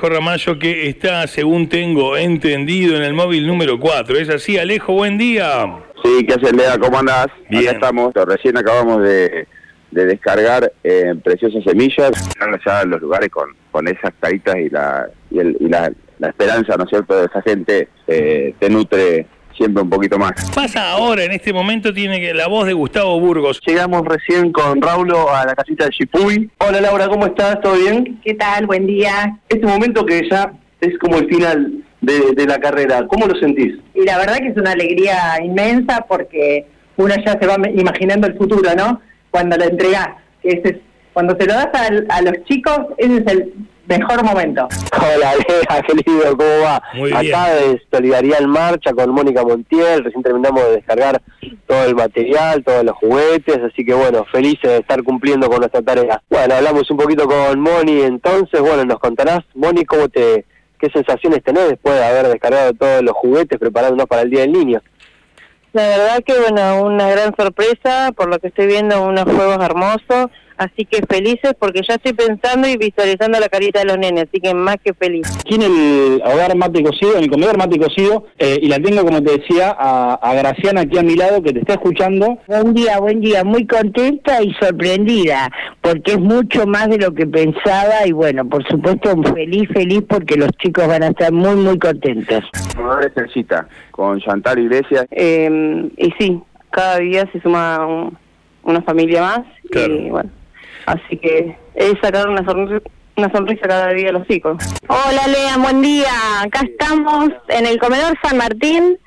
Alejo Ramallo que está, según tengo entendido, en el móvil número 4. ¿Es así, Alejo? Buen día. Sí, ¿qué haces, Lea? ¿Cómo andás? Bien. Acá estamos. Recién acabamos de, de descargar eh, preciosas semillas. Ya en los lugares con, con esas caritas y la y, el, y la, la esperanza, ¿no es cierto?, de esa gente eh, te nutre siempre un poquito más. Pasa ahora, en este momento, tiene que la voz de Gustavo Burgos. Llegamos recién con Raulo a la casita de Chipuy. Hola Laura, ¿cómo estás? ¿Todo bien? ¿Qué tal? Buen día. Este momento que ya es como el final de, de la carrera, ¿cómo lo sentís? Y la verdad que es una alegría inmensa porque uno ya se va imaginando el futuro, ¿no? Cuando lo entregás. Ese es, cuando se lo das al- a, los chicos, ese es el mejor momento. Hola Lea, querido, ¿cómo va? Muy bien. Acá de Solidaridad en Marcha con Mónica Montiel, recién terminamos de descargar todo el material, todos los juguetes, así que bueno, felices de estar cumpliendo con nuestra tarea. Bueno, hablamos un poquito con Moni, entonces, bueno, nos contarás, Moni, cómo te, qué sensaciones tenés después de haber descargado todos los juguetes preparándonos para el Día del Niño. La verdad que, bueno, una gran sorpresa, por lo que estoy viendo, unos juegos hermosos, así que felices porque ya estoy pensando y visualizando la carita de los nenes, así que más que feliz. aquí en el hogar mate cocido, en el comedor mate cocido, eh, y la tengo, como te decía, a, a Graciana aquí a mi lado que te está escuchando. Buen día, buen día. Muy contenta y sorprendida, porque es mucho más de lo que pensaba y bueno, por supuesto feliz, feliz porque los chicos van a estar muy, muy contentos. Cita con Chantal Iglesias. Eh, y sí, cada día se suma un- una familia más, Claro. y bueno, así que es sacar una sonrisa, una sonrisa cada día a los chicos. Hola Lea, buen día. Acá estamos en el comedor San Martín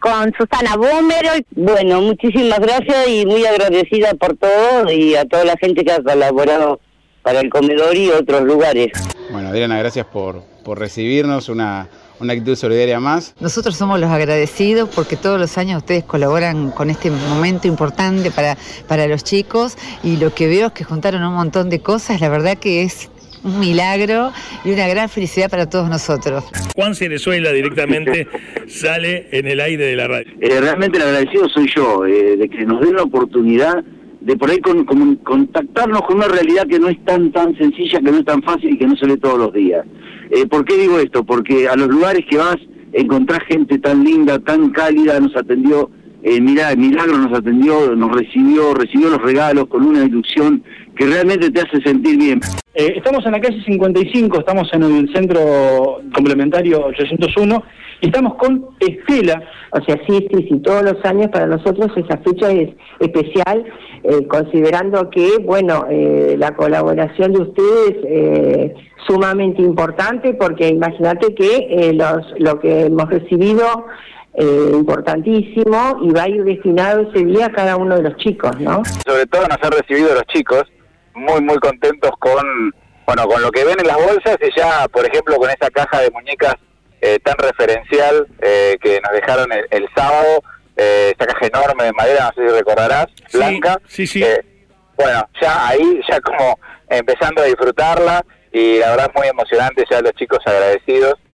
con Susana Bómero. Bueno, muchísimas gracias y muy agradecida por todo y a toda la gente que ha colaborado para el comedor y otros lugares. Bueno, Adriana, gracias por, por recibirnos, una, una actitud solidaria más. Nosotros somos los agradecidos porque todos los años ustedes colaboran con este momento importante para, para los chicos y lo que veo es que juntaron un montón de cosas, la verdad que es un milagro y una gran felicidad para todos nosotros. Juan Cerezuela directamente sale en el aire de la radio. Eh, realmente el agradecido soy yo, eh, de que nos den la oportunidad de por ahí con, con- contactarnos con una realidad que no es tan tan sencilla, que no es tan fácil y que no se ve todos los días. Eh, ¿Por qué digo esto? Porque a los lugares que vas encontrás gente tan linda, tan cálida, nos atendió, eh, mirá, Milagro nos atendió, nos recibió, recibió los regalos con una ilusión que realmente te hace sentir bien. Eh, estamos en la calle 55, estamos en el centro complementario 801 y estamos con Estela. O sea, sí, sí, sí, todos los años para nosotros esa fecha es especial, eh, considerando que, bueno, eh, la colaboración de ustedes eh, sumamente importante, porque imagínate que eh, los, lo que hemos recibido eh, importantísimo y va a ir destinado ese día a cada uno de los chicos, ¿no? Sobre todo nos han recibido los chicos muy, muy contentos con, bueno, con lo que ven en las bolsas y ya, por ejemplo, con esa caja de muñecas eh, tan referencial eh, que nos dejaron el, el sábado, eh, esa caja enorme de madera, no sé si recordarás, Sí, blanca. sí, sí. Bueno, ya ahí, ya como empezando a disfrutarla y la verdad muy emocionante, ya los chicos agradecidos.